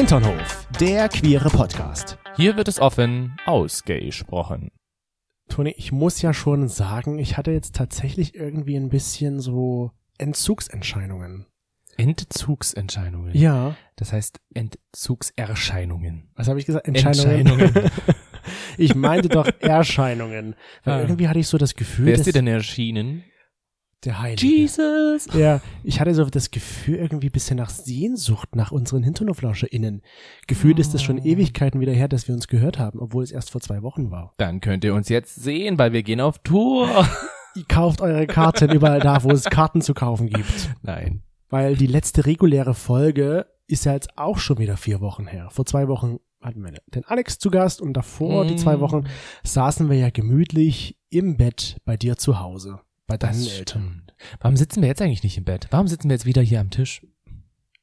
Hinternhof, der queere Podcast. Hier wird es offen ausgesprochen. Toni, ich muss ja schon sagen, ich hatte jetzt tatsächlich irgendwie ein bisschen so Entzugserscheinungen. Entzugsentscheidungen. Ja. Das heißt Entzugserscheinungen. Was habe ich gesagt? Entscheidungen. Entscheidungen. ich meinte doch Erscheinungen. Weil Ah. irgendwie hatte ich so das Gefühl, Wer ist dass dir denn erschienen? Der Heilige. Jesus. Ja, ich hatte so das Gefühl irgendwie ein bisschen nach Sehnsucht nach unseren HinternoflauscherInnen. Gefühlt ist es schon Oh. Ewigkeiten wieder her, dass wir uns gehört haben, obwohl es erst vor zwei Wochen war. Dann könnt ihr uns jetzt sehen, weil wir gehen auf Tour. Ihr kauft eure Karten überall da, wo es Karten zu kaufen gibt. Nein. Weil die letzte reguläre Folge ist ja jetzt auch schon wieder vier Wochen her. Vor zwei Wochen hatten wir den Alex zu Gast und davor, die zwei Mm. Wochen, saßen wir ja gemütlich im Bett bei dir zu Hause. Bei deinen Das Eltern. stimmt. Warum sitzen wir jetzt eigentlich nicht im Bett? Warum sitzen wir jetzt wieder hier am Tisch?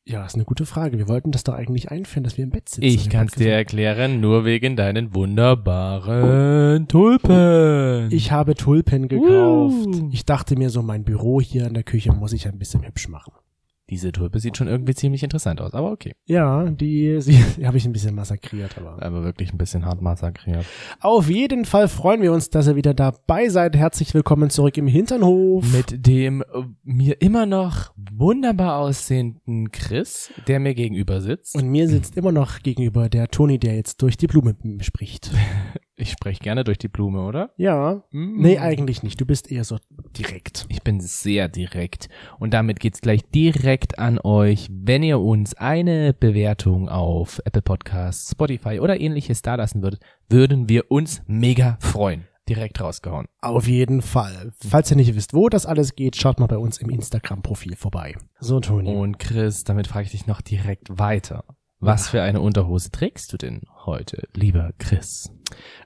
Ja, ist eine gute Frage. Wir wollten das doch eigentlich einführen, dass wir im Bett sitzen. Ich kann's Podcast. dir erklären, nur wegen deinen wunderbaren Tulpen. Ich habe Tulpen gekauft. Uh. Ich dachte mir so, mein Büro hier in der Küche muss ich ein bisschen hübsch machen. Diese Tulpe sieht schon irgendwie ziemlich interessant aus, aber okay. Ja, die, sie, die habe ich ein bisschen massakriert, aber. Aber wirklich ein bisschen hart massakriert. Auf jeden Fall freuen wir uns, dass ihr wieder dabei seid. Herzlich willkommen zurück im Hinternhof. Mit dem äh, mir immer noch wunderbar aussehenden Chris, der mir gegenüber sitzt. Und mir sitzt immer noch gegenüber der Toni, der jetzt durch die Blume spricht. ich spreche gerne durch die Blume, oder? Ja. Mm. Nee, eigentlich nicht. Du bist eher so direkt. Ich bin sehr direkt. Und damit geht's gleich direkt an euch. Wenn ihr uns eine Bewertung auf Apple Podcasts, Spotify oder ähnliches dalassen würdet, würden wir uns mega freuen. Direkt rausgehauen. Auf jeden Fall. Falls ihr nicht wisst, wo das alles geht, schaut mal bei uns im Instagram-Profil vorbei. So, Toni. Und Chris, damit frage ich dich noch direkt weiter. Was für eine Unterhose trägst du denn heute, lieber Chris?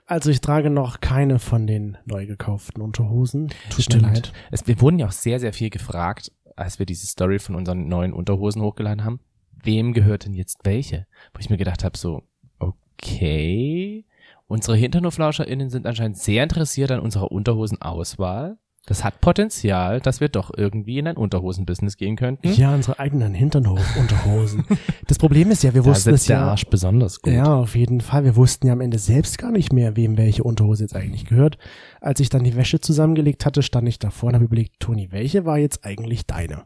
Also ich trage noch keine von den neu gekauften Unterhosen. Tut mir leid. Es, wir wurden ja auch sehr, sehr viel gefragt, als wir diese Story von unseren neuen Unterhosen hochgeladen haben. Wem gehört denn jetzt welche? Wo ich mir gedacht habe, so, okay. Unsere HinternoflauscherInnen sind anscheinend sehr interessiert an unserer Unterhosenauswahl. Das hat Potenzial, dass wir doch irgendwie in ein Unterhosenbusiness gehen könnten. Ja, unsere eigenen Hinternhof-Unterhosen. das Problem ist ja, wir da wussten es ja. Arsch besonders gut. Ja, auf jeden Fall. Wir wussten ja am Ende selbst gar nicht mehr, wem welche Unterhose jetzt eigentlich gehört. Als ich dann die Wäsche zusammengelegt hatte, stand ich davor und habe überlegt, Toni, welche war jetzt eigentlich deine?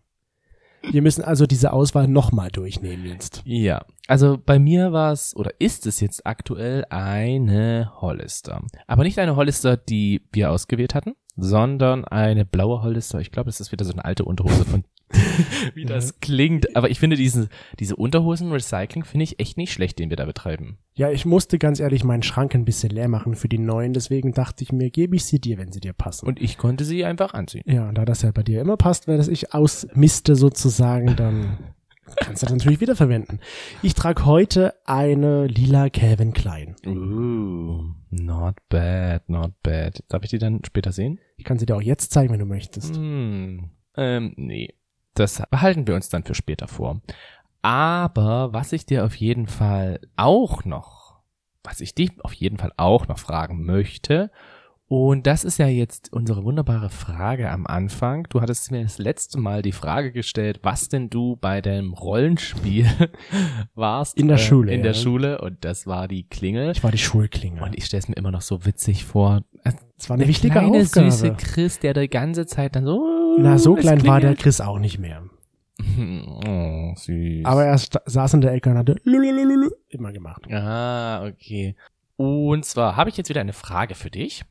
Wir müssen also diese Auswahl nochmal durchnehmen jetzt. Ja, also bei mir war es oder ist es jetzt aktuell eine Hollister. Aber nicht eine Hollister, die wir ausgewählt hatten, sondern eine blaue Hollister. Ich glaube, das ist wieder so eine alte Unterhose von wie das klingt. Aber ich finde diesen, diese Unterhosen-Recycling finde ich echt nicht schlecht, den wir da betreiben. Ja, ich musste ganz ehrlich meinen Schrank ein bisschen leer machen für die neuen, deswegen dachte ich mir, gebe ich sie dir, wenn sie dir passen. Und ich konnte sie einfach anziehen. ja, und da das ja bei dir immer passt, weil das ich ausmiste sozusagen, dann kannst du das natürlich wieder verwenden. Ich trage heute eine lila Calvin Klein. Uh, not bad, not bad. Darf ich die dann später sehen? Ich kann sie dir auch jetzt zeigen, wenn du möchtest. Hm, ähm, nee. Das behalten wir uns dann für später vor. Aber was ich dir auf jeden Fall auch noch, was ich dich auf jeden Fall auch noch fragen möchte, und das ist ja jetzt unsere wunderbare Frage am Anfang. Du hattest mir das letzte Mal die Frage gestellt, was denn du bei dem Rollenspiel warst. In der äh, Schule, In der ja. Schule und das war die Klingel. Ich war die Schulklinge. Und ich stelle es mir immer noch so witzig vor. Es war eine Der wichtige kleine, Aufgabe. süße Chris, der die ganze Zeit dann so. Na, so klein war der. Chris auch nicht mehr. Oh, süß. Aber er saß in der Ecke und hatte immer gemacht. Ah, okay. Und zwar habe ich jetzt wieder eine Frage für dich.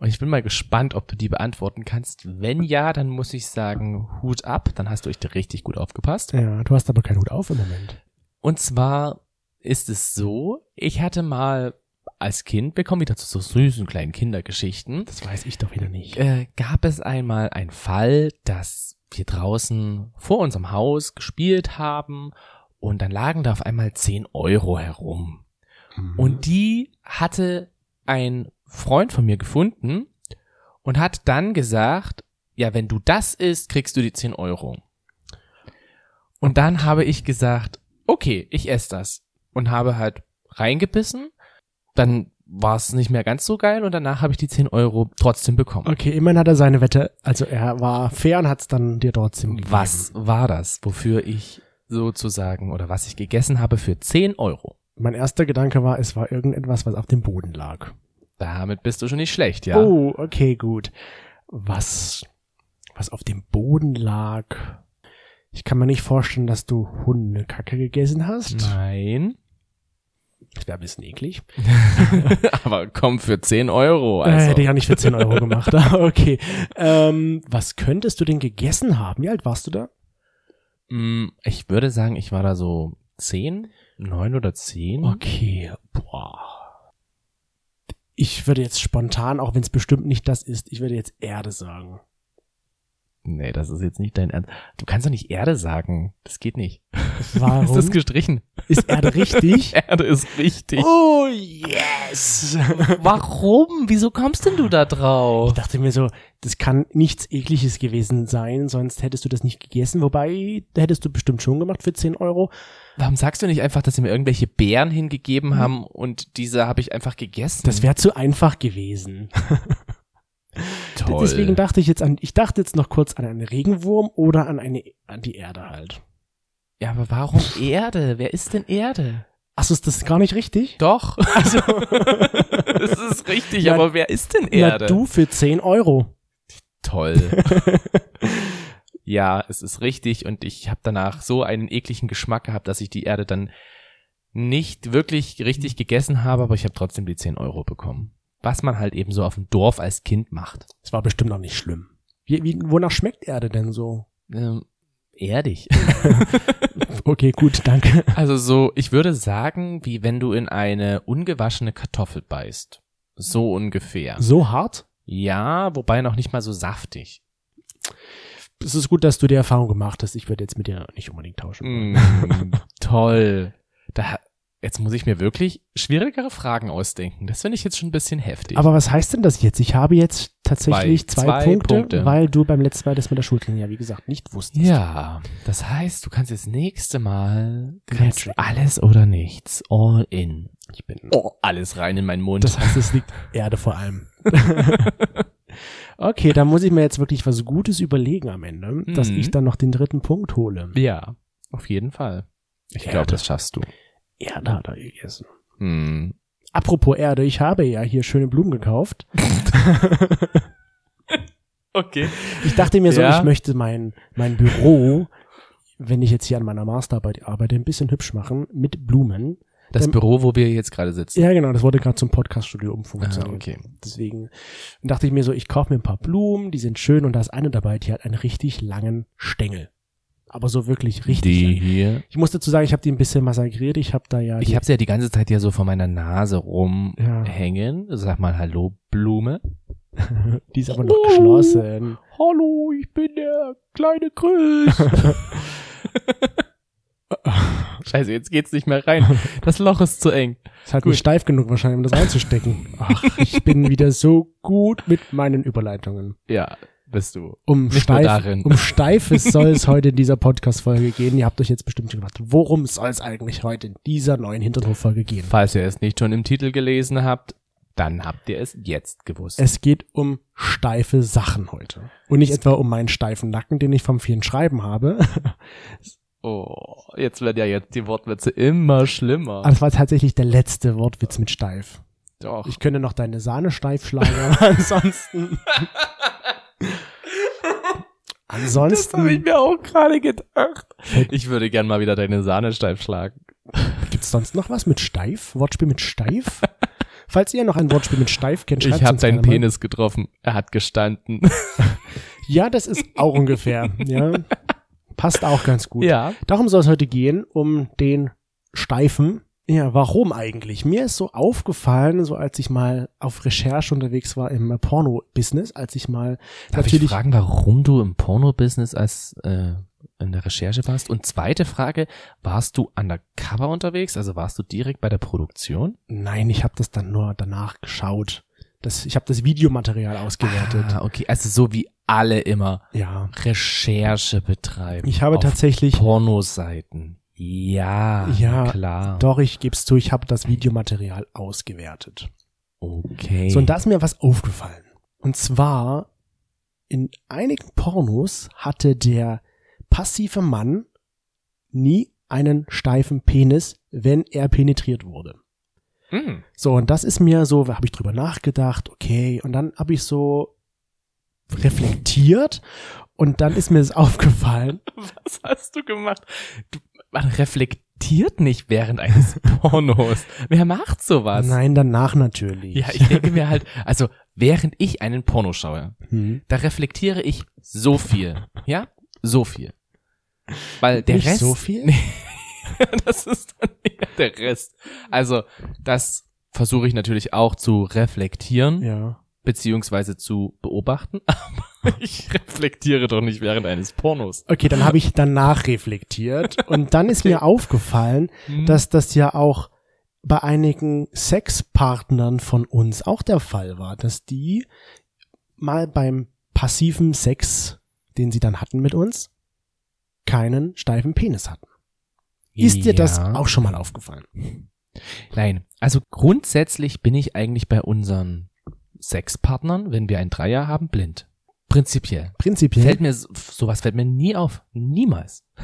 Und ich bin mal gespannt, ob du die beantworten kannst. Wenn ja, dann muss ich sagen, Hut ab. Dann hast du echt richtig gut aufgepasst. Ja, du hast aber keinen Hut auf im Moment. Und zwar ist es so, ich hatte mal als Kind, wir kommen wieder zu so süßen kleinen Kindergeschichten, Das weiß ich doch wieder nicht. äh, gab es einmal einen Fall, dass wir draußen vor unserem Haus gespielt haben und dann lagen da auf einmal 10 Euro herum. Mhm. Und die hatte ein Freund von mir gefunden und hat dann gesagt, ja, wenn du das isst, kriegst du die 10 Euro. Und dann habe ich gesagt, okay, ich esse das. Und habe halt reingebissen. Dann war es nicht mehr ganz so geil und danach habe ich die 10 Euro trotzdem bekommen. Okay, immerhin hat er seine Wette, also er war fair und hat es dann dir trotzdem gegeben. Was war das, wofür ich sozusagen oder was ich gegessen habe für 10 Euro. Mein erster Gedanke war, es war irgendetwas, was auf dem Boden lag. Damit bist du schon nicht schlecht, ja. Oh, okay, gut. Was, was auf dem Boden lag. Ich kann mir nicht vorstellen, dass du Hundekacke gegessen hast. Nein. Das wäre ein bisschen eklig. Aber komm, für 10 Euro. Äh, Also. hätte ich auch nicht für 10 Euro gemacht. aber okay. Ähm, was könntest du denn gegessen haben? Wie alt warst du da? Mm, ich würde sagen, ich war da so 10, 9 oder 10. Okay, boah. Ich würde jetzt spontan, auch wenn es bestimmt nicht das ist, ich würde jetzt Erde sagen. Nee, das ist jetzt nicht dein Ernst. Du kannst doch nicht Erde sagen. Das geht nicht. Warum? Ist das gestrichen? Ist Erde richtig? Erde ist richtig. oh, yes! Warum? Wieso kommst denn du da drauf? Ich dachte mir so, das kann nichts ekliges gewesen sein, sonst hättest du das nicht gegessen. Wobei, da hättest du bestimmt schon gemacht für 10 Euro. Warum sagst du nicht einfach, dass sie mir irgendwelche Beeren hingegeben haben und diese habe ich einfach gegessen? Das wäre zu einfach gewesen. Toll. Deswegen dachte ich jetzt an, ich dachte jetzt noch kurz an einen Regenwurm oder an eine, an die Erde halt. ja, aber warum Erde? Wer ist denn Erde? Achso, ist das gar nicht richtig? Doch. Also, das ist richtig, Ja, aber wer ist denn na Erde? du für 10 Euro. Toll. ja, es ist richtig und ich habe danach so einen ekligen Geschmack gehabt, dass ich die Erde dann nicht wirklich richtig gegessen habe, aber ich habe trotzdem die 10 Euro bekommen. Was man halt eben so auf dem Dorf als Kind macht. Das war bestimmt noch nicht schlimm. Wie, wie, wonach schmeckt Erde denn so? Ähm, erdig. Okay, gut, danke. Also so, ich würde sagen, wie wenn du in eine ungewaschene Kartoffel beißt. So ungefähr. So hart? Ja, wobei noch nicht mal so saftig. Es ist gut, dass du die Erfahrung gemacht hast. Ich würde jetzt mit dir nicht unbedingt tauschen. Mm, toll. Da, jetzt muss ich mir wirklich schwierigere Fragen ausdenken. Das finde ich jetzt schon ein bisschen heftig. Aber was heißt denn das jetzt? Ich habe jetzt tatsächlich Zwei. zwei, Zwei Punkte, Punkte. weil du beim letzten Mal das mit der Schulklinik ja, wie gesagt, nicht wusstest. ja, das heißt, du kannst jetzt nächste Mal kannst alles oder nichts. All in. Ich bin. Oh, alles rein in meinen Mund. Das heißt, es liegt Erde vor allem. okay, da muss ich mir jetzt wirklich was Gutes überlegen am Ende, dass Mhm. ich dann noch den dritten Punkt hole. ja, auf jeden Fall. Ich glaube, das schaffst du. Erde hat er gegessen. Hm. Apropos Erde, ich habe ja hier schöne Blumen gekauft. Okay. Ich dachte mir so, Ja. ich möchte mein, mein Büro, wenn ich jetzt hier an meiner Masterarbeit arbeite, ein bisschen hübsch machen mit Blumen. Das Ähm, Büro, wo wir jetzt gerade sitzen. Ja, genau, das wurde gerade zum Podcaststudio Ah, umfunktioniert. okay. Deswegen dachte ich mir so, ich kaufe mir ein paar Blumen, die sind schön und da ist eine dabei, die hat einen richtig langen Stängel. Aber so wirklich richtig. Die hier. Ich muss dazu sagen, ich habe die ein bisschen massakriert. Ich habe da ja. Ich habe sie ja die ganze Zeit hier so vor meiner Nase rumhängen. Ja. Sag mal Hallo, Blume. die ist aber noch Oh. geschlossen. Hallo, ich bin der kleine Chris. Scheiße, jetzt geht's nicht mehr rein. Das Loch ist zu eng. Halt Gut. nicht steif genug wahrscheinlich, um das reinzustecken. Ach, ich bin wieder so gut mit meinen Überleitungen. Ja, bist du. Um, Nicht steif, darin. um Steifes soll es heute in dieser Podcast-Folge gehen. Ihr habt euch jetzt bestimmt schon gefragt, worum soll es eigentlich heute in dieser neuen Hinterhof-Folge gehen? Falls ihr es nicht schon im Titel gelesen habt, dann habt ihr es jetzt gewusst. Es geht um steife Sachen heute. Und nicht etwa um meinen steifen Nacken, den ich vom vielen Schreiben habe. oh, jetzt werden ja jetzt die Wortwitze immer schlimmer. Aber das war tatsächlich der letzte Wortwitz mit steif. Doch. Ich könnte noch deine Sahne steif schlagen, aber ansonsten. das habe ich ansonsten mir auch gerade gedacht. Ich würde gern mal wieder deine Sahne steif schlagen. gibt's sonst noch was mit steif? Wortspiel mit steif? Falls ihr noch ein Wortspiel mit steif kennt, schreibt Ich habe mal. Penis getroffen. Er hat gestanden. Ja, das ist auch ungefähr. Ja, passt auch ganz gut. Ja. Darum soll es heute gehen, um den Steifen. Ja, warum eigentlich? Mir ist so aufgefallen, so als ich mal auf Recherche unterwegs war im Porno-Business, als ich mal Darf ich natürlich fragen, warum du im Porno-Business als äh, in der Recherche warst? Und zweite Frage, warst du undercover unterwegs? Also warst du direkt bei der Produktion? Nein, ich habe das dann nur danach geschaut. Das, ich habe das Videomaterial ausgewertet. Ah, okay. Also so wie alle immer Ja. Recherche betreiben. Ich habe tatsächlich, Pornoseiten. Ja, Ja, klar. doch, ich gebe es zu, ich habe das Videomaterial ausgewertet. Okay. So, und da ist mir was aufgefallen. Und zwar, in einigen Pornos hatte der passive Mann nie einen steifen Penis, wenn er penetriert wurde. Hm. So, und das ist mir so, habe ich drüber nachgedacht, okay, und dann habe ich so reflektiert und dann ist mir das aufgefallen. Was hast du gemacht? Du, man reflektiert nicht während eines Pornos. Wer macht sowas? Nein, danach natürlich. Ja, ich denke mir halt, also während ich einen Porno schaue, Hm. da reflektiere ich so viel. Ja? So viel. Weil der Nicht Rest. so viel? Nee, das ist dann eher der Rest. Also, das versuche ich natürlich auch zu reflektieren, Ja. beziehungsweise zu beobachten, aber ich reflektiere doch nicht während eines Pornos. Okay, dann habe ich danach reflektiert und dann ist mir aufgefallen, Hm. dass das ja auch bei einigen Sexpartnern von uns auch der Fall war, dass die mal beim passiven Sex, den sie dann hatten mit uns, keinen steifen Penis hatten. Ist dir das Ja. auch schon mal aufgefallen? Nein, also grundsätzlich bin ich eigentlich bei unseren Sexpartnern, wenn wir ein Dreier haben, blind. Prinzipiell. Prinzipiell. Fällt mir, so- sowas fällt mir nie auf. Niemals.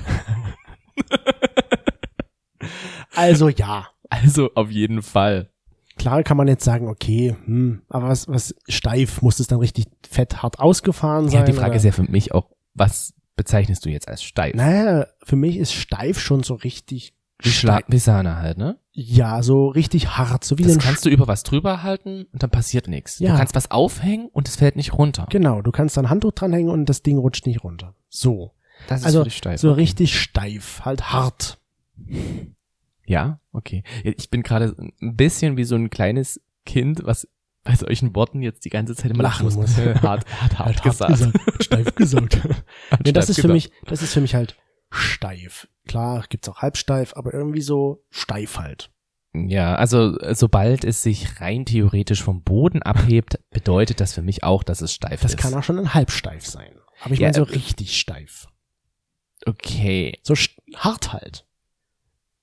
also ja. Also auf jeden Fall. Klar kann man jetzt sagen, okay, hm, aber was, was steif, muss es dann richtig fett hart ausgefahren sein? Ja, die Frage oder? ist ja für mich auch, was bezeichnest du jetzt als steif? Naja, für mich ist steif schon so richtig Wie, Schla wie Sahne halt, ne? Ja, so richtig hart, so wie Das kannst du über was drüber halten und dann passiert nichts. Ja. Du kannst was aufhängen und es fällt nicht runter. Genau, du kannst da ein Handtuch dranhängen und das Ding rutscht nicht runter. So. Das ist Also für dich steif. so richtig steif, halt hart. Ja, okay. Ich bin gerade ein bisschen wie so ein kleines Kind, was bei solchen Worten jetzt die ganze Zeit immer Lachen lachen muss. hart, hart, hart, Halt gesagt. steif gesagt. nee, das ist für gesagt. mich, das ist für mich halt steif. Klar, gibt's auch halbsteif, aber irgendwie so steif halt. Ja, also sobald es sich rein theoretisch vom Boden abhebt, bedeutet das für mich auch, dass es steif Das ist. kann auch schon ein halbsteif sein. Aber ich Ja, meine so äh, richtig steif. Okay, So hart halt.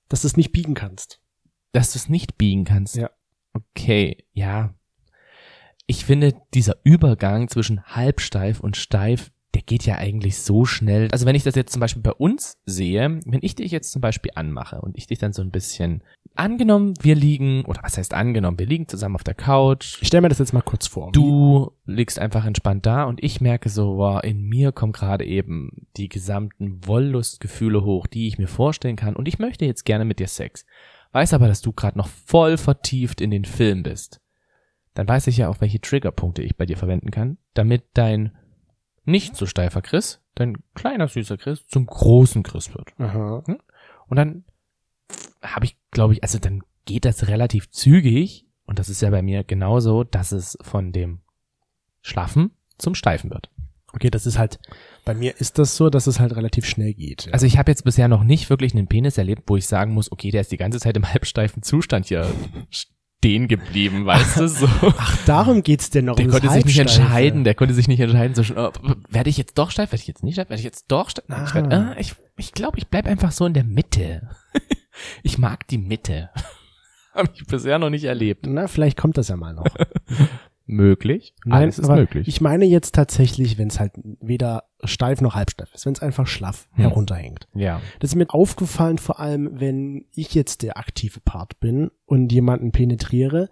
Dass du es nicht biegen kannst. dass du es nicht biegen kannst. Ja. Okay, ja. Ich finde, dieser Übergang zwischen halbsteif und steif, der geht ja eigentlich so schnell. Also wenn ich das jetzt zum Beispiel bei uns sehe, wenn ich dich jetzt zum Beispiel anmache und ich dich dann so ein bisschen angenommen, wir liegen, oder was heißt angenommen, wir liegen zusammen auf der Couch, Ich stell mir das jetzt mal kurz vor. Du liegst einfach entspannt da und ich merke so, wow, in mir kommen gerade eben die gesamten Wollustgefühle hoch, die ich mir vorstellen kann und ich möchte jetzt gerne mit dir Sex. Weiß aber, dass du gerade noch voll vertieft in den Film bist. Dann weiß ich ja auch, welche Triggerpunkte ich bei dir verwenden kann, damit dein nicht so steifer Chris, dein kleiner süßer Chris zum großen Chris wird. Aha. Und dann habe ich, glaube ich, also dann geht das relativ zügig und das ist ja bei mir genauso, dass es von dem Schlaffen zum Steifen wird. Okay, das ist halt, bei mir ist das so, dass es halt relativ schnell geht. Ja. Also ich habe jetzt bisher noch nicht wirklich einen Penis erlebt, wo ich sagen muss, okay, der ist die ganze Zeit im halbsteifen Zustand hier stehen geblieben, weißt du, so. Ach, darum geht's denn noch Der ums konnte sich nicht entscheiden, der konnte sich nicht entscheiden, so, oh, werde ich jetzt doch steif, werde ich jetzt nicht steif, werde ich jetzt doch steif? Ich glaube, Ah. äh, ich, ich, glaub, ich bleib einfach so in der Mitte. ich mag die Mitte. Habe ich bisher noch nicht erlebt. Na, vielleicht kommt das ja mal noch. Möglich. Nein, Alles ist möglich. Ich meine jetzt tatsächlich, wenn es halt weder steif noch halbsteif ist, wenn es einfach schlaff Hm. herunterhängt. ja. Das ist mir aufgefallen, vor allem, wenn ich jetzt der aktive Part bin und jemanden penetriere,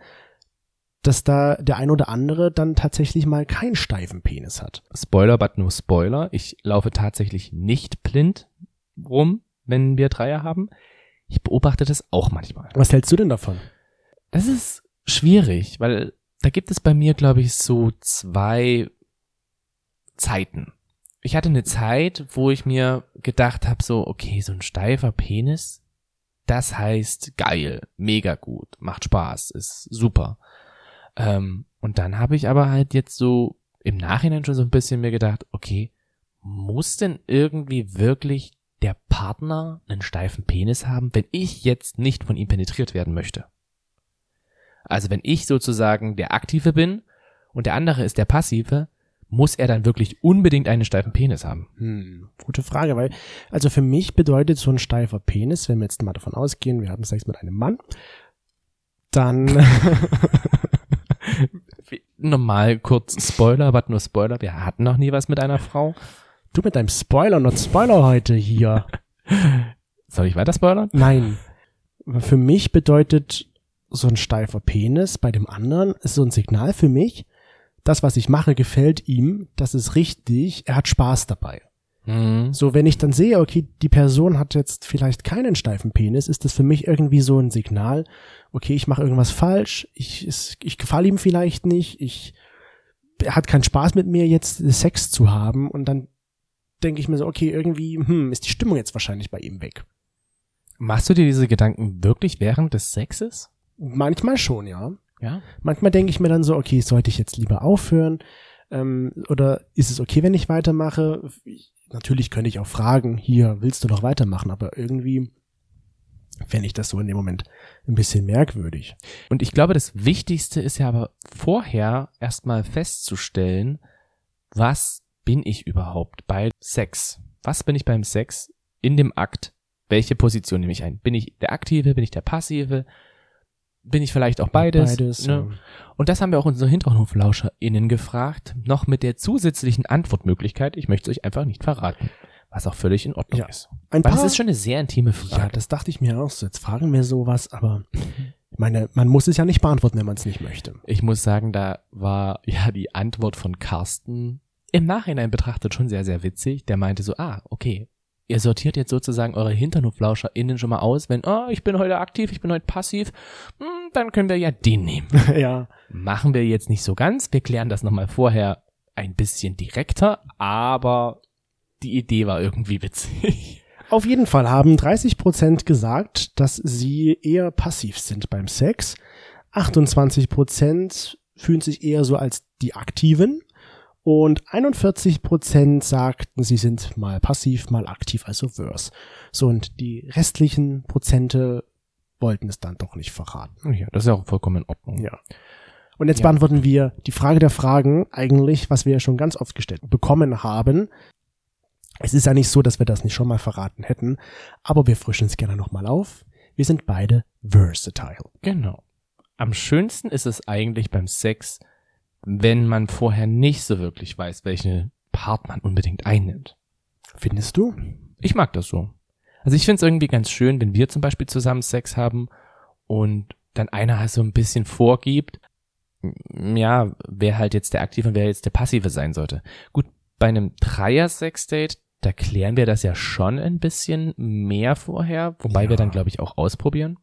dass da der ein oder andere dann tatsächlich mal keinen steifen Penis hat. Spoiler, but no Spoiler. Ich laufe tatsächlich nicht blind rum, wenn wir Dreier haben. Ich beobachte das auch manchmal. Was hältst du denn davon? Das ist schwierig, weil da gibt es bei mir, glaube ich, so zwei Zeiten. Ich hatte eine Zeit, wo ich mir gedacht habe, so, okay, so ein steifer Penis, das heißt geil, mega gut, macht Spaß, ist super. Ähm, und dann habe ich aber halt jetzt so im Nachhinein schon so ein bisschen mir gedacht, okay, muss denn irgendwie wirklich der Partner einen steifen Penis haben, wenn ich jetzt nicht von ihm penetriert werden möchte? Also wenn ich sozusagen der Aktive bin und der andere ist der Passive, muss er dann wirklich unbedingt einen steifen Penis haben? Hm, gute Frage, weil, also für mich bedeutet so ein steifer Penis, wenn wir jetzt mal davon ausgehen, wir haben Sex mit einem Mann, dann, Normal kurz Spoiler, aber nur Spoiler, wir hatten noch nie was mit einer Frau. du mit deinem Spoiler, not Spoiler heute hier. Soll ich weiter spoilern? Nein. Für mich bedeutet so ein steifer Penis bei dem anderen ist so ein Signal für mich, das, was ich mache, gefällt ihm, das ist richtig, er hat Spaß dabei. Mhm. So, wenn ich dann sehe, okay, die Person hat jetzt vielleicht keinen steifen Penis, ist das für mich irgendwie so ein Signal, okay, ich mache irgendwas falsch, ich, ich gefalle ihm vielleicht nicht, ich, er hat keinen Spaß mit mir jetzt Sex zu haben und dann denke ich mir so, okay, irgendwie, hm, ist die Stimmung jetzt wahrscheinlich bei ihm weg. Machst du dir diese Gedanken wirklich während des Sexes? Manchmal schon, ja. Ja. Manchmal denke ich mir dann so, okay, sollte ich jetzt lieber aufhören? Ähm, oder ist es okay, wenn ich weitermache? Ich, natürlich könnte ich auch fragen, hier, willst du noch weitermachen? Aber irgendwie fände ich das so in dem Moment ein bisschen merkwürdig. Und ich glaube, das Wichtigste ist ja aber vorher erstmal festzustellen, was bin ich überhaupt bei Sex? Was bin ich beim Sex in dem Akt? Welche Position nehme ich ein? Bin ich der Aktive? Bin ich der Passive? Bin ich vielleicht auch beides? Beides. ne? ja. Und das haben wir auch unsere HinterhoflauscherInnen gefragt, noch mit der zusätzlichen Antwortmöglichkeit, ich möchte es euch einfach nicht verraten, was auch völlig in Ordnung Ja. ist. Ein Weil paar, das ist schon eine sehr intime Frage. ja, das dachte ich mir auch so. Jetzt fragen wir sowas, aber ich meine, man muss es ja nicht beantworten, wenn man es nicht möchte. Ich muss sagen, da war ja die Antwort von Carsten im Nachhinein betrachtet schon sehr, sehr witzig. Der meinte so, ah, okay, ihr sortiert jetzt sozusagen eure HinternhoflauscherInnen schon mal aus, wenn, oh, ich bin heute aktiv, ich bin heute passiv, hm, dann können wir ja den nehmen. ja. Machen wir jetzt nicht so ganz, wir klären das nochmal vorher ein bisschen direkter, aber die Idee war irgendwie witzig. Auf jeden Fall haben 30 Prozent gesagt, dass sie eher passiv sind beim Sex. 28 Prozent fühlen sich eher so als die Aktiven. Und 41 Prozent sagten, sie sind mal passiv, mal aktiv, also verse. So, und die restlichen Prozente wollten es dann doch nicht verraten. Ja, das ist ja auch vollkommen in Ordnung. Ja. Und jetzt Ja. beantworten wir die Frage der Fragen eigentlich, was wir ja schon ganz oft gestellt bekommen haben. Es ist ja nicht so, dass wir das nicht schon mal verraten hätten, aber wir frischen es gerne nochmal auf. Wir sind beide versatile. Genau. Am schönsten ist es eigentlich beim Sex, wenn man vorher nicht so wirklich weiß, welche Part man unbedingt einnimmt. Findest du? Ich mag das so. Also ich finde es irgendwie ganz schön, wenn wir zum Beispiel zusammen Sex haben und dann einer halt so ein bisschen vorgibt, ja, wer halt jetzt der Aktive und wer jetzt der Passive sein sollte. Gut, bei einem Dreier-Sex-Date, da klären wir das ja schon ein bisschen mehr vorher, wobei Ja. wir dann, glaube ich, auch ausprobieren,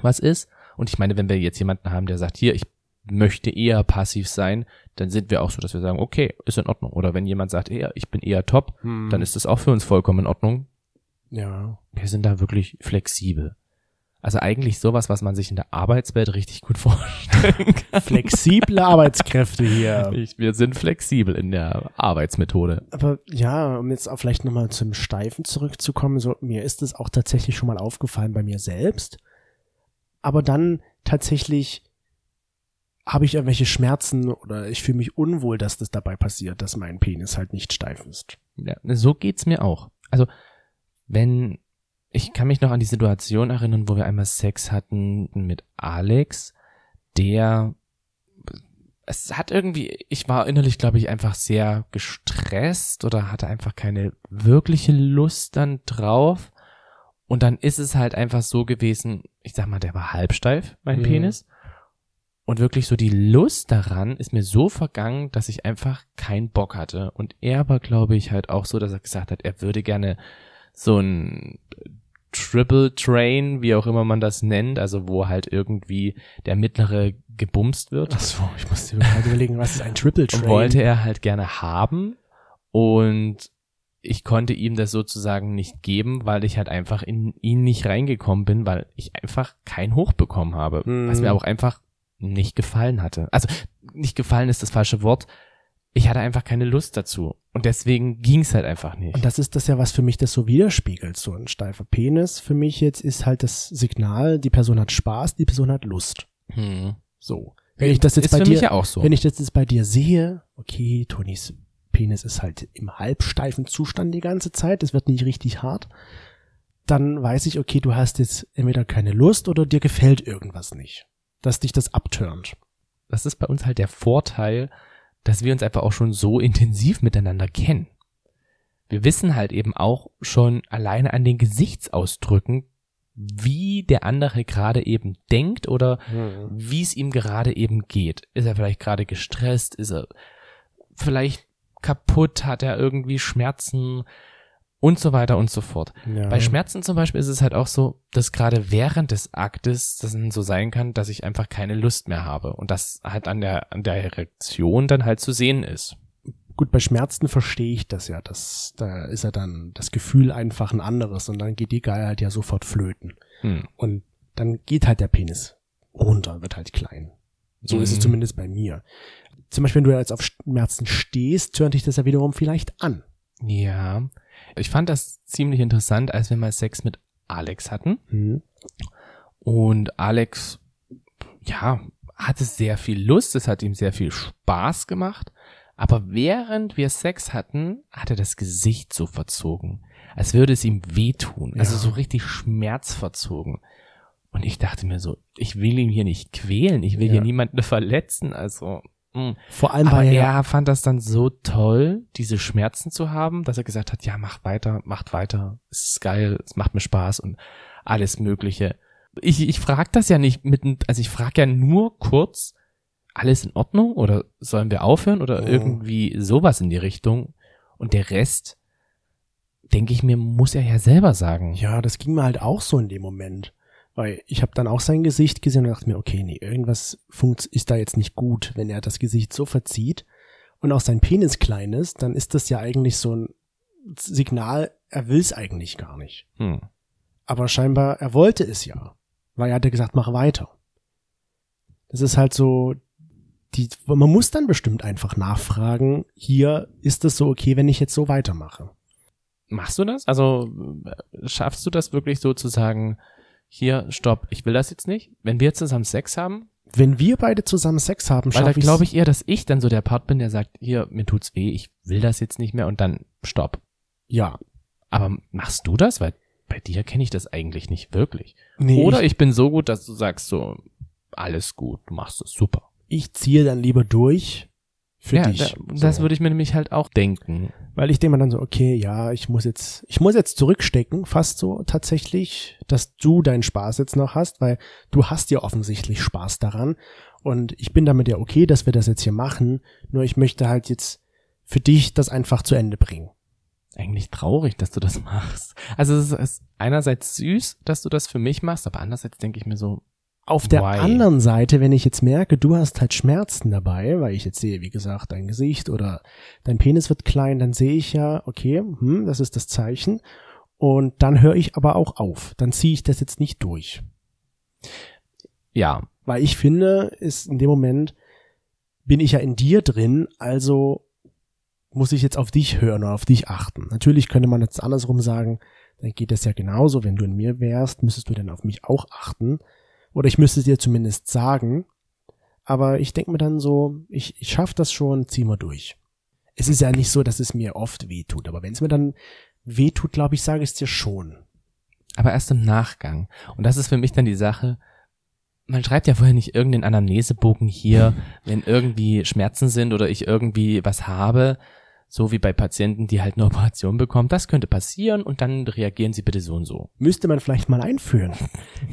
was ist. Und ich meine, wenn wir jetzt jemanden haben, der sagt, hier, ich möchte eher passiv sein, dann sind wir auch so, dass wir sagen, okay, ist in Ordnung. Oder wenn jemand sagt, eher, ich bin eher top, dann ist das auch für uns vollkommen in Ordnung. ja. Wir sind da wirklich flexibel. Also eigentlich sowas, was man sich in der Arbeitswelt richtig gut vorstellen kann. Flexible Arbeitskräfte hier. Ich, wir sind flexibel in der Arbeitsmethode. Aber ja, um jetzt auch vielleicht nochmal zum Steifen zurückzukommen, so mir ist es auch tatsächlich schon mal aufgefallen bei mir selbst. Aber dann tatsächlich habe ich irgendwelche Schmerzen oder ich fühle mich unwohl, dass das dabei passiert, dass mein Penis halt nicht steif ist. Ja, so geht's mir auch. Also, wenn, ich kann mich noch an die Situation erinnern, wo wir einmal Sex hatten mit Alex, der, es hat irgendwie, ich war innerlich, glaube ich, einfach sehr gestresst oder hatte einfach keine wirkliche Lust dann drauf. Und dann ist es halt einfach so gewesen, ich sag mal, der war halbsteif, mein Mhm. Penis. Und wirklich so die Lust daran ist mir so vergangen, dass ich einfach keinen Bock hatte. Und er war, glaube ich, halt auch so, dass er gesagt hat, er würde gerne so ein Triple Train, wie auch immer man das nennt, also wo halt irgendwie der mittlere gebumst wird. Achso, ich musste gerade überlegen, was ist ein Triple Train? wollte er halt gerne haben und ich konnte ihm das sozusagen nicht geben, weil ich halt einfach in ihn nicht reingekommen bin, weil ich einfach kein Hoch bekommen habe, Mhm. was mir auch einfach nicht gefallen hatte. Also nicht gefallen ist das falsche Wort. Ich hatte einfach keine Lust dazu und deswegen ging's halt einfach nicht. Und das ist das ja, was für mich das so widerspiegelt. So ein steifer Penis für mich jetzt ist halt das Signal, die Person hat Spaß, die Person hat Lust. Hm. So. Wenn ich das jetzt ist bei dir, ja so. wenn ich das jetzt bei dir sehe, okay, Tonys Penis ist halt im halbsteifen Zustand die ganze Zeit, es wird nicht richtig hart, dann weiß ich, okay, du hast jetzt entweder keine Lust oder dir gefällt irgendwas nicht. Dass dich das abturnt. das ist bei uns halt der Vorteil, dass wir uns einfach auch schon so intensiv miteinander kennen. wir wissen halt eben auch schon alleine an den Gesichtsausdrücken, wie der andere gerade eben denkt oder Mhm. wie es ihm gerade eben geht. Ist er vielleicht gerade gestresst? Ist er vielleicht kaputt? Hat er irgendwie Schmerzen? Und so weiter und so fort. Ja. Bei Schmerzen zum Beispiel ist es halt auch so, dass gerade während des Aktes das so sein kann, dass ich einfach keine Lust mehr habe und das halt an der, an der Erektion dann halt zu sehen ist. Gut, bei Schmerzen verstehe ich das ja. Das, da ist ja dann das Gefühl einfach ein anderes und dann geht die Geilheit ja sofort flöten. Hm. Und dann geht halt der Penis runter, wird halt klein. So ist es Mhm. zumindest bei mir. Zum Beispiel, wenn du jetzt auf Schmerzen stehst, tönt dich das ja wiederum vielleicht an. Ja. Ich fand das ziemlich interessant, als wir mal Sex mit Alex hatten. Hm. Und Alex, ja, hatte sehr viel Lust, es hat ihm sehr viel Spaß gemacht. Aber während wir Sex hatten, hat er das Gesicht so verzogen, als würde es ihm wehtun. Also Ja. so richtig schmerzverzogen. Und ich dachte mir so, ich will ihn hier nicht quälen, ich will Ja. hier niemanden verletzen, also. Mh. Vor allem Aber ja, er fand das dann so toll, diese Schmerzen zu haben, dass er gesagt hat, ja, mach weiter, macht weiter, es ist geil, es macht mir Spaß und alles Mögliche. Ich, ich frage das ja nicht mit, also ich frage ja nur kurz, alles in Ordnung oder sollen wir aufhören oder Oh. irgendwie sowas in die Richtung und der Rest, denke ich mir, muss er ja selber sagen. ja, das ging mir halt auch so in dem Moment. Weil ich habe dann auch sein Gesicht gesehen und dachte mir, okay, nee, irgendwas funkt, ist da jetzt nicht gut, wenn er das Gesicht so verzieht und auch sein Penis klein ist, dann ist das ja eigentlich so ein Signal, er will es eigentlich gar nicht. Hm. Aber scheinbar, er wollte es ja. Weil er hatte gesagt, mach weiter. Das ist halt so, die, man muss dann bestimmt einfach nachfragen, hier ist es so okay, wenn ich jetzt so weitermache. Machst du das? Also äh, schaffst du das wirklich so zu sagen, hier, stopp, ich will das jetzt nicht? Wenn wir zusammen Sex haben, Wenn wir beide zusammen Sex haben, weil da glaube ich eher, dass ich dann so der Part bin, der sagt, hier, mir tut's weh, ich will das jetzt nicht mehr und dann stopp. ja. Aber machst du das? Weil bei dir kenne ich das eigentlich nicht wirklich. Nee, Oder ich, ich bin so gut, dass du sagst so, alles gut, du machst es super. ich ziehe dann lieber durch für ja, dich. da, das so. würde ich mir nämlich halt auch denken. Weil ich denke mir dann so, okay, ja, ich muss jetzt, ich muss jetzt zurückstecken, fast so tatsächlich, dass du deinen Spaß jetzt noch hast, weil du hast ja offensichtlich Spaß daran. Und ich bin damit ja okay, dass wir das jetzt hier machen. Nur ich möchte halt jetzt für dich das einfach zu Ende bringen. Eigentlich traurig, dass du das machst. Also es ist einerseits süß, dass du das für mich machst, aber andererseits denke ich mir so, Auf der Why? anderen Seite, wenn ich jetzt merke, du hast halt Schmerzen dabei, weil ich jetzt sehe, wie gesagt, dein Gesicht oder dein Penis wird klein, dann sehe ich ja, okay, hm, das ist das Zeichen. Und dann höre ich aber auch auf. Dann ziehe ich das jetzt nicht durch. ja, Weil ich finde, ist in dem Moment bin ich ja in dir drin, also muss ich jetzt auf dich hören oder auf dich achten. Natürlich könnte man jetzt andersrum sagen, dann geht das ja genauso, wenn du in mir wärst, müsstest du dann auf mich auch achten. Oder ich müsste es dir zumindest sagen. Aber ich denke mir dann so, ich, ich schaff das schon, zieh mal durch. Es ist ja nicht so, dass es mir oft weh tut, aber wenn es mir dann weh tut, glaube ich, sage ich es dir schon. aber erst im Nachgang. Und das ist für mich dann die Sache, man schreibt ja vorher nicht irgendeinen Anamnesebogen hier, wenn irgendwie Schmerzen sind oder ich irgendwie was habe, so wie bei Patienten, die halt eine Operation bekommen. Das könnte passieren und dann reagieren sie bitte so und so. Müsste man vielleicht mal einführen.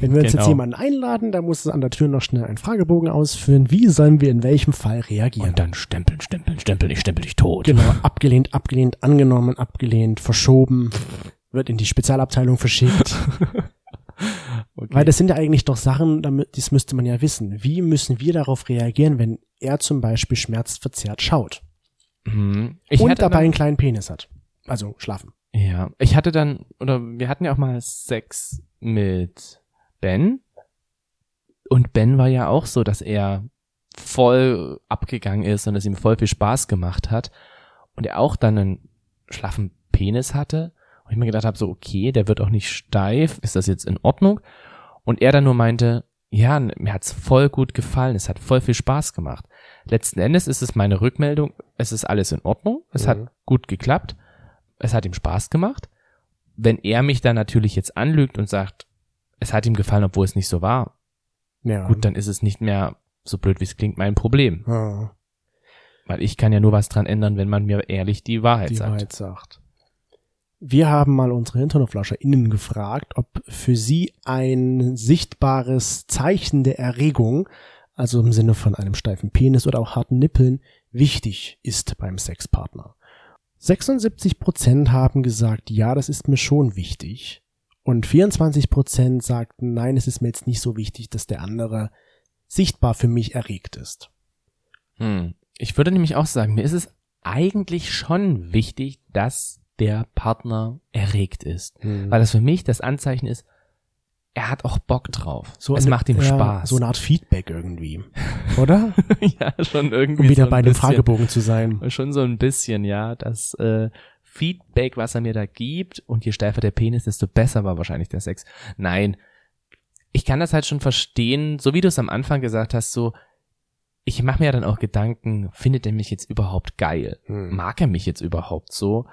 Wenn wir uns Genau. jetzt jemanden einladen, da muss es an der Tür noch schnell einen Fragebogen ausführen. Wie sollen wir in welchem Fall reagieren? Und dann stempeln, stempeln, stempeln, ich stempel dich tot. genau, abgelehnt, abgelehnt, angenommen, abgelehnt, verschoben, wird in die Spezialabteilung verschickt. Okay. Weil das sind ja eigentlich doch Sachen, damit, das müsste man ja wissen. Wie müssen wir darauf reagieren, wenn er zum Beispiel schmerzverzerrt schaut Mhm. Ich und dabei einen kleinen Penis hat? Also schlafen. Ja, ich hatte dann, oder wir hatten ja auch mal Sex mit Ben. Und Ben war ja auch so, dass er voll abgegangen ist und es ihm voll viel Spaß gemacht hat. Und er auch dann einen schlaffen Penis hatte. Und ich mir gedacht habe, so, okay, der wird auch nicht steif. Ist das jetzt in Ordnung? Und er dann nur meinte, ja, mir hat's voll gut gefallen. Es hat voll viel Spaß gemacht. Letzten Endes ist es meine Rückmeldung. Es ist alles in Ordnung. Es Mhm. hat gut geklappt. Es hat ihm Spaß gemacht. Wenn er mich dann natürlich jetzt anlügt und sagt, es hat ihm gefallen, obwohl es nicht so war, Ja. gut, dann ist es nicht mehr so blöd, wie es klingt, mein Problem. Ja, Weil ich kann ja nur was dran ändern, wenn man mir ehrlich die Wahrheit die sagt. Wahrheit sagt. Wir haben mal unsere HinternoflascherInnen gefragt, ob für sie ein sichtbares Zeichen der Erregung, also im Sinne von einem steifen Penis oder auch harten Nippeln, wichtig ist beim Sexpartner. 76 Prozent haben gesagt, ja, das ist mir schon wichtig. Und 24 Prozent sagten, nein, es ist mir jetzt nicht so wichtig, dass der andere sichtbar für mich erregt ist. Hm. Ich würde nämlich auch sagen, mir ist es eigentlich schon wichtig, dass der Partner erregt ist. Hm. Weil das für mich das Anzeichen ist, er hat auch Bock drauf. So es eine- macht ihm Spaß. So eine Art Feedback irgendwie. Oder? ja, schon irgendwie. Um wieder so bei dem bisschen. Fragebogen zu sein. Schon so ein bisschen, ja. Das äh, Feedback, was er mir da gibt, und je steifer der Penis, desto besser war wahrscheinlich der Sex. Nein. Ich kann das halt schon verstehen, so wie du es am Anfang gesagt hast, so, ich mache mir ja dann auch Gedanken, findet er mich jetzt überhaupt geil? Hm. Mag er mich jetzt überhaupt so?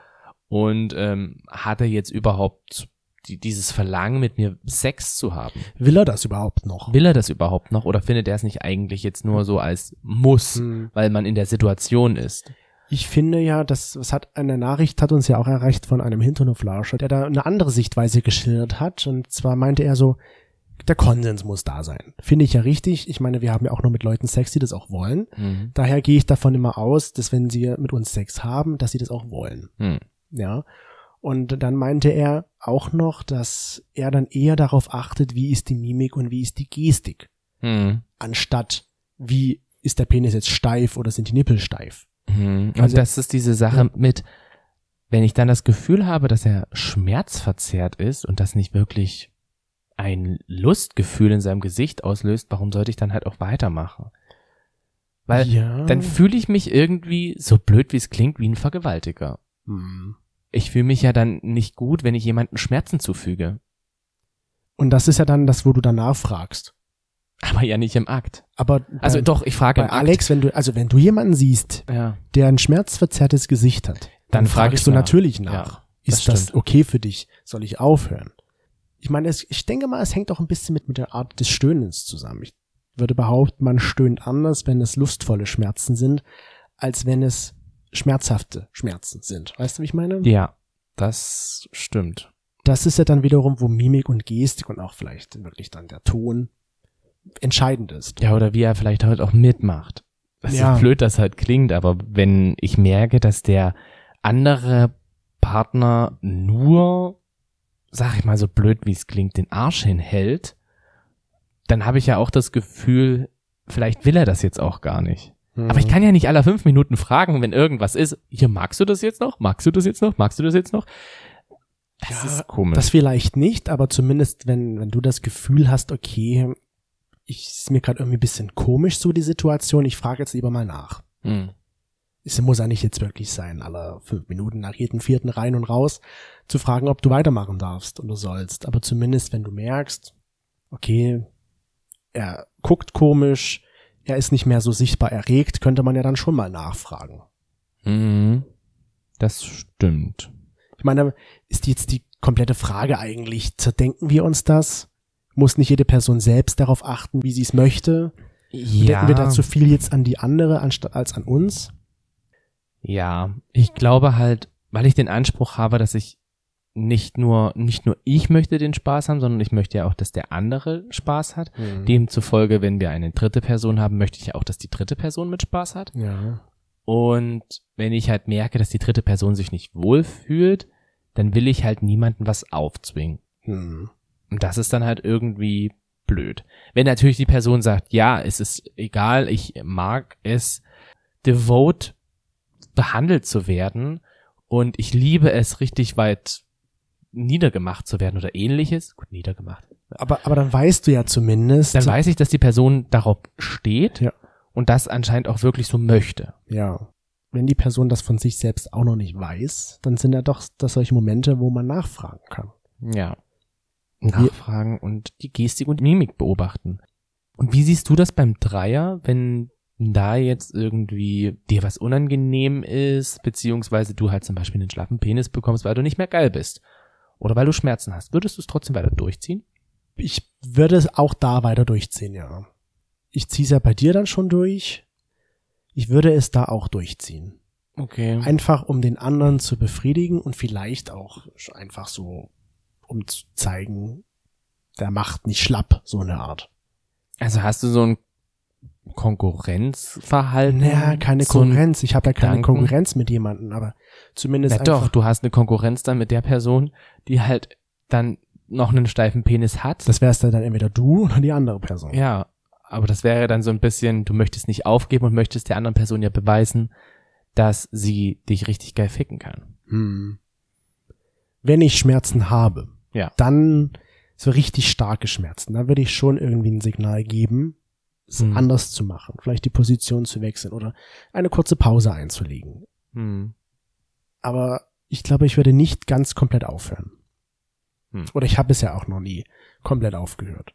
Und ähm, hat er jetzt überhaupt die, dieses Verlangen, mit mir Sex zu haben? Will er das überhaupt noch? Will er das überhaupt noch oder findet er es nicht eigentlich jetzt nur so als Muss, Hm. weil man in der Situation ist? Ich finde ja, das, was hat eine Nachricht hat uns ja auch erreicht von einem Hinternoflauscher, der da eine andere Sichtweise geschildert hat. Und zwar meinte er so, der Konsens muss da sein. Finde ich ja richtig. Ich meine, wir haben ja auch nur mit Leuten Sex, die das auch wollen. Mhm. Daher gehe ich davon immer aus, dass wenn sie mit uns Sex haben, dass sie das auch wollen. Hm. Ja. Und dann meinte er auch noch, dass er dann eher darauf achtet, wie ist die Mimik und wie ist die Gestik, Hm. anstatt wie ist der Penis jetzt steif oder sind die Nippel steif. Mhm. Und Also- das ist diese Sache mit, wenn ich dann das Gefühl habe, dass er schmerzverzerrt ist und das nicht wirklich ein Lustgefühl in seinem Gesicht auslöst, warum sollte ich dann halt auch weitermachen? Weil ja. dann fühle ich mich irgendwie, so blöd wie es klingt, wie ein Vergewaltiger. Hm. Ich fühle mich ja dann nicht gut, wenn ich jemanden Schmerzen zufüge. Und das ist ja dann das, wo du danach fragst. Aber ja nicht im Akt. Aber Also bei, doch, ich frage bei Akt. Alex, wenn du, also wenn du jemanden siehst, Ja. der ein schmerzverzerrtes Gesicht hat, Dann dann, fragst du nach. natürlich nach. Ja, das ist das stimmt. okay für dich? Soll ich aufhören? Ich meine, es, ich denke mal, es hängt auch ein bisschen mit, mit der Art des Stöhnens zusammen. Ich würde behaupten, man stöhnt anders, wenn es lustvolle Schmerzen sind, als wenn es schmerzhafte Schmerzen sind. Weißt du, wie ich meine? Ja, das stimmt. Das ist ja dann wiederum, wo Mimik und Gestik und auch vielleicht wirklich dann der Ton entscheidend ist. Ja, oder wie er vielleicht halt auch mitmacht. Das Ja. ist blöd, das halt klingt, aber wenn ich merke, dass der andere Partner nur, sag ich mal so blöd, wie es klingt, den Arsch hinhält, dann habe ich ja auch das Gefühl, vielleicht will er das jetzt auch gar nicht. Aber ich kann ja nicht alle fünf Minuten fragen, wenn irgendwas ist. Hier, magst du das jetzt noch? Magst du das jetzt noch? Magst du das jetzt noch? Das Ja, ist komisch. Das vielleicht nicht, aber zumindest, wenn, wenn du das Gefühl hast, okay, ich ist mir gerade irgendwie ein bisschen komisch so die Situation, ich frage jetzt lieber mal nach. hm. Es muss ja nicht jetzt wirklich sein, alle fünf Minuten nach jedem vierten rein und raus, zu fragen, ob du weitermachen darfst oder sollst. Aber zumindest, wenn du merkst, okay, er guckt komisch, er ist nicht mehr so sichtbar erregt, könnte man ja dann schon mal nachfragen. Mhm. Das stimmt. Ich meine, ist jetzt die komplette Frage eigentlich, zerdenken wir uns das? Muss nicht jede Person selbst darauf achten, wie sie es möchte? Denken wir da zu viel jetzt an die andere anstatt als an uns? Ja, ich glaube halt, weil ich den Anspruch habe, dass ich nicht nur, nicht nur ich möchte den Spaß haben, sondern ich möchte ja auch, dass der andere Spaß hat. Mhm. Demzufolge, wenn wir eine dritte Person haben, möchte ich ja auch, dass die dritte Person mit Spaß hat. Ja. Und wenn ich halt merke, dass die dritte Person sich nicht wohlfühlt, dann will ich halt niemanden was aufzwingen. Hm. Und das ist dann halt irgendwie blöd. Wenn natürlich die Person sagt, ja, es ist egal, ich mag es, devot behandelt zu werden und ich liebe es richtig weit niedergemacht zu werden oder ähnliches. Gut, niedergemacht. Aber, aber dann weißt du ja zumindest. Dann weiß ich, dass die Person darauf steht Ja. und das anscheinend auch wirklich so möchte. ja. Wenn die Person das von sich selbst auch noch nicht weiß, dann sind ja doch das solche Momente, wo man nachfragen kann. Ja. Nachfragen und die Gestik und Mimik beobachten. Und wie siehst du das beim Dreier, wenn da jetzt irgendwie dir was unangenehm ist, beziehungsweise du halt zum Beispiel einen schlaffen Penis bekommst, weil du nicht mehr geil bist? Oder weil du Schmerzen hast. Würdest du es trotzdem weiter durchziehen? Ich würde es auch da weiter durchziehen, ja. Ich ziehe es ja bei dir dann schon durch. Ich würde es da auch durchziehen. Okay. Einfach um den anderen zu befriedigen und vielleicht auch einfach so, um zu zeigen, der macht nicht schlapp, so eine Art. Also hast du so ein Konkurrenzverhalten? Naja, keine Konkurrenz. Ich habe ja keine Gedanken? Konkurrenz mit jemandem, aber zumindest Na doch, du hast eine Konkurrenz dann mit der Person, die halt dann noch einen steifen Penis hat. das wärst dann entweder du oder die andere Person. ja, aber das wäre dann so ein bisschen, du möchtest nicht aufgeben und möchtest der anderen Person ja beweisen, dass sie dich richtig geil ficken kann. Hm. Wenn ich Schmerzen habe, Ja. dann so richtig starke Schmerzen, dann würde ich schon irgendwie ein Signal geben, es Hm. anders zu machen, vielleicht die Position zu wechseln oder eine kurze Pause einzulegen. Hm. Aber ich glaube, ich würde nicht ganz komplett aufhören. Hm. Oder ich habe es ja auch noch nie komplett aufgehört.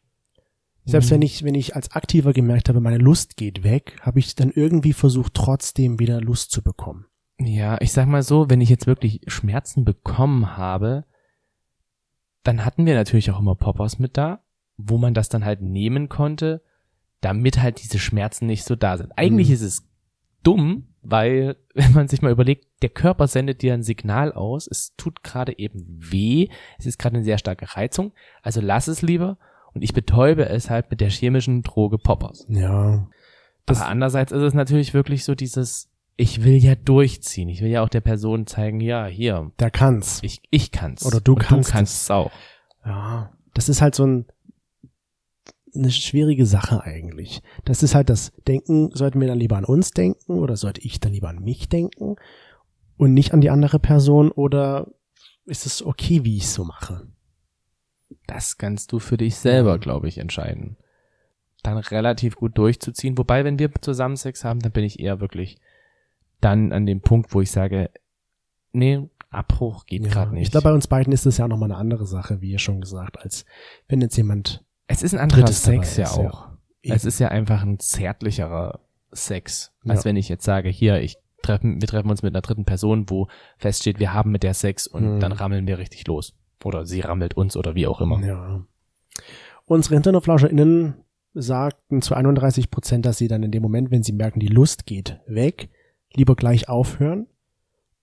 Selbst Mhm. wenn ich, wenn ich als Aktiver gemerkt habe, meine Lust geht weg, habe ich dann irgendwie versucht, trotzdem wieder Lust zu bekommen. Ja, ich sag mal so, wenn ich jetzt wirklich Schmerzen bekommen habe, dann hatten wir natürlich auch immer Poppers mit da, wo man das dann halt nehmen konnte, damit halt diese Schmerzen nicht so da sind. Eigentlich Mhm. ist es dumm, weil, wenn man sich mal überlegt, der Körper sendet dir ein Signal aus, es tut gerade eben weh, es ist gerade eine sehr starke Reizung, also lass es lieber und ich betäube es halt mit der chemischen Droge Poppers. Ja. Das- Aber andererseits ist es natürlich wirklich so dieses, ich will ja durchziehen. Ich will ja auch der Person zeigen, ja, hier, Der kann's. ich, ich kann's. Oder du Und kannst du kannst es auch. Ja. Das ist halt so ein, eine schwierige Sache eigentlich. Das ist halt das Denken, sollten wir dann lieber an uns denken oder sollte ich dann lieber an mich denken und nicht an die andere Person oder ist es okay, wie ich es so mache? Das kannst du für dich selber, glaube ich, entscheiden. Dann relativ gut durchzuziehen. Wobei, wenn wir zusammen Sex haben, dann bin ich eher wirklich dann an dem Punkt, wo ich sage, nee, Abbruch geht Ja, gerade nicht. Ich glaube, bei uns beiden ist das ja nochmal eine andere Sache, wie ihr schon gesagt, als wenn jetzt jemand es ist ein anderer Drittes Sex ja ist, ja. auch. Es ist ja einfach ein zärtlicherer Sex, als Ja. wenn ich jetzt sage, hier, ich treffen, wir treffen uns mit einer dritten Person, wo feststeht, wir haben mit der Sex und Hm. dann rammeln wir richtig los. Oder sie rammelt uns oder wie auch immer. Ja. Unsere HinternoflauscherInnen sagten zu 31 Prozent, dass sie dann in dem Moment, wenn sie merken, die Lust geht weg, lieber gleich aufhören.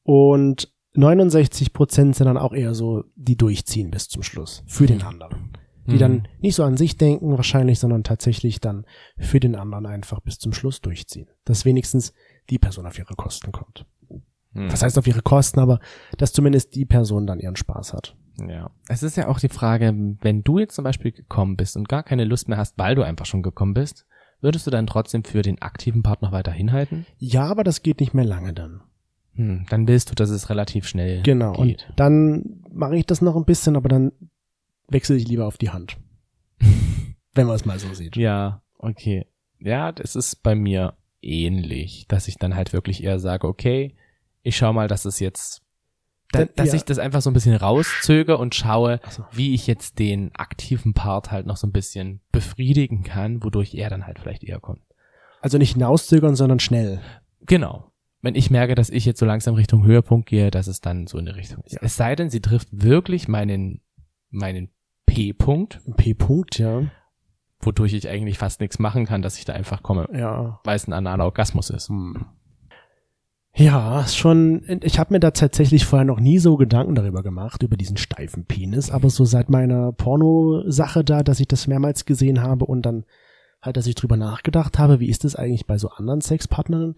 Und 69 Prozent sind dann auch eher so, die durchziehen bis zum Schluss. Für den anderen. Die Hm. dann nicht so an sich denken wahrscheinlich, sondern tatsächlich dann für den anderen einfach bis zum Schluss durchziehen. Dass wenigstens die Person auf ihre Kosten kommt. Hm. Was heißt auf ihre Kosten, aber dass zumindest die Person dann ihren Spaß hat. Ja. Es ist ja auch die Frage, wenn du jetzt zum Beispiel gekommen bist und gar keine Lust mehr hast, weil du einfach schon gekommen bist, würdest du dann trotzdem für den aktiven Part noch weiter hinhalten? Ja, aber das geht nicht mehr lange dann. Hm, dann willst du, dass es relativ schnell Genau. geht. Und dann mache ich das noch ein bisschen, aber dann wechsle ich lieber auf die Hand. Wenn man es mal so sieht. Ja, okay. Ja, das ist bei mir ähnlich, dass ich dann halt wirklich eher sage, okay, ich schau mal, dass es jetzt, da, dass ja. ich das einfach so ein bisschen rauszöge und schaue, so. wie ich jetzt den aktiven Part halt noch so ein bisschen befriedigen kann, wodurch er dann halt vielleicht eher kommt. Also nicht hinauszögern, sondern schnell. Genau. Wenn ich merke, dass ich jetzt so langsam Richtung Höhepunkt gehe, dass es dann so in die Richtung ist. Ja. Es sei denn, sie trifft wirklich meinen, meinen P-Punkt, P-Punkt, ja. wodurch ich eigentlich fast nichts machen kann, dass ich da einfach komme, Ja. weil es ein analer Orgasmus ist. Hm. Ja, ist schon. Ich habe mir da tatsächlich vorher noch nie so Gedanken darüber gemacht, über diesen steifen Penis, aber so seit meiner Porno-Sache da, dass ich das mehrmals gesehen habe und dann halt, dass ich drüber nachgedacht habe, wie ist das eigentlich bei so anderen Sexpartnern,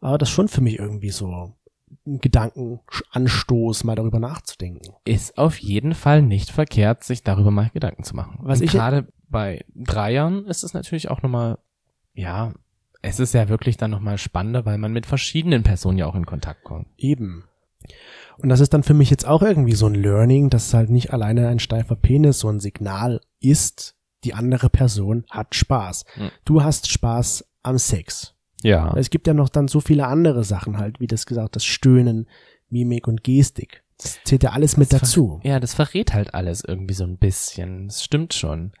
war das schon für mich irgendwie so Gedankenanstoß, mal darüber nachzudenken. Ist auf jeden Fall nicht verkehrt, sich darüber mal Gedanken zu machen. Was Und ich- gerade bei Dreiern ist es natürlich auch nochmal, ja, es ist ja wirklich dann nochmal spannender, weil man mit verschiedenen Personen ja auch in Kontakt kommt. Eben. Und das ist dann für mich jetzt auch irgendwie so ein Learning, dass halt nicht alleine ein steifer Penis so ein Signal ist, die andere Person hat Spaß. Hm. Du hast Spaß am Sex. Ja. Es gibt ja noch dann so viele andere Sachen halt, wie das gesagt, das Stöhnen, Mimik und Gestik. Das zählt ja alles mit Das ver- dazu. Ja, das verrät halt alles irgendwie so ein bisschen. Das stimmt schon.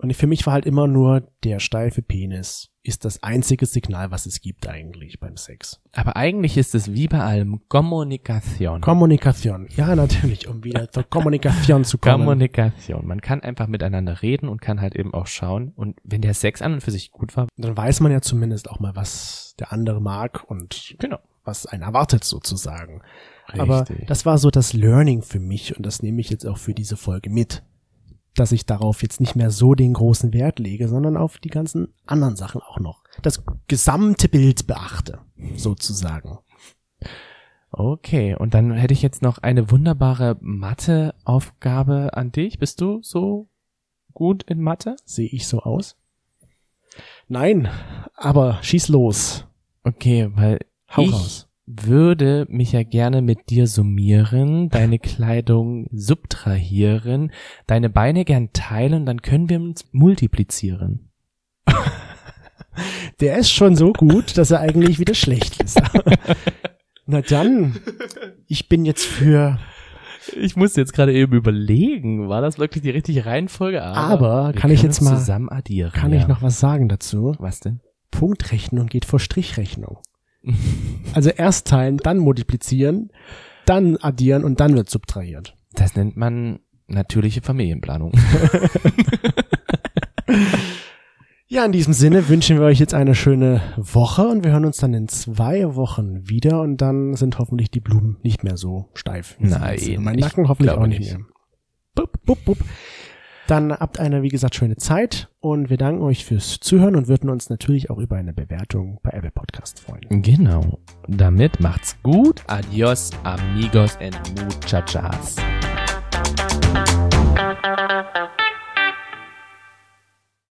Und für mich war halt immer nur der steife Penis ist das einzige Signal, was es gibt eigentlich beim Sex. Aber eigentlich ist es wie bei allem Kommunikation. Kommunikation. Ja, natürlich, um wieder zur Kommunikation zu kommen. Kommunikation. Man kann einfach miteinander reden und kann halt eben auch schauen. Und wenn der Sex an und für sich gut war, dann weiß man ja zumindest auch mal, was der andere mag und genau. was einen erwartet sozusagen. Aber das war so das Learning für mich und das nehme ich jetzt auch für diese Folge mit. Dass ich darauf jetzt nicht mehr so den großen Wert lege, sondern auf die ganzen anderen Sachen auch noch. Das gesamte Bild beachte, sozusagen. Okay, und dann hätte ich jetzt noch eine wunderbare Mathe-Aufgabe an dich. Bist du so gut in Mathe? Sehe ich so aus? Nein, aber schieß los. Okay, weil Hau ich raus. Würde mich ja gerne mit dir summieren, deine Kleidung subtrahieren, deine Beine gern teilen, dann können wir uns multiplizieren. Der ist schon so gut, dass er eigentlich wieder schlecht ist. Na dann, ich bin jetzt für, Ich muss jetzt gerade eben überlegen, war das wirklich die richtige Reihenfolge? Aber wir kann ich jetzt mal- zusammen addieren? kann ja. ich noch was sagen dazu? was denn? Punktrechnung geht vor Strichrechnung. Also erst teilen, dann multiplizieren, dann addieren und dann wird subtrahiert. Das nennt man natürliche Familienplanung. Ja, in diesem Sinne wünschen wir euch jetzt eine schöne Woche und wir hören uns dann in zwei Wochen wieder und dann sind hoffentlich die Blumen nicht mehr so steif. Nein, mein Nacken hoffentlich auch nicht nicht. mehr. Bup, bup, bup. Dann habt eine, wie gesagt, schöne Zeit und wir danken euch fürs Zuhören und würden uns natürlich auch über eine Bewertung bei Apple Podcast freuen. genau. Damit macht's gut. Adios, amigos and muchachas.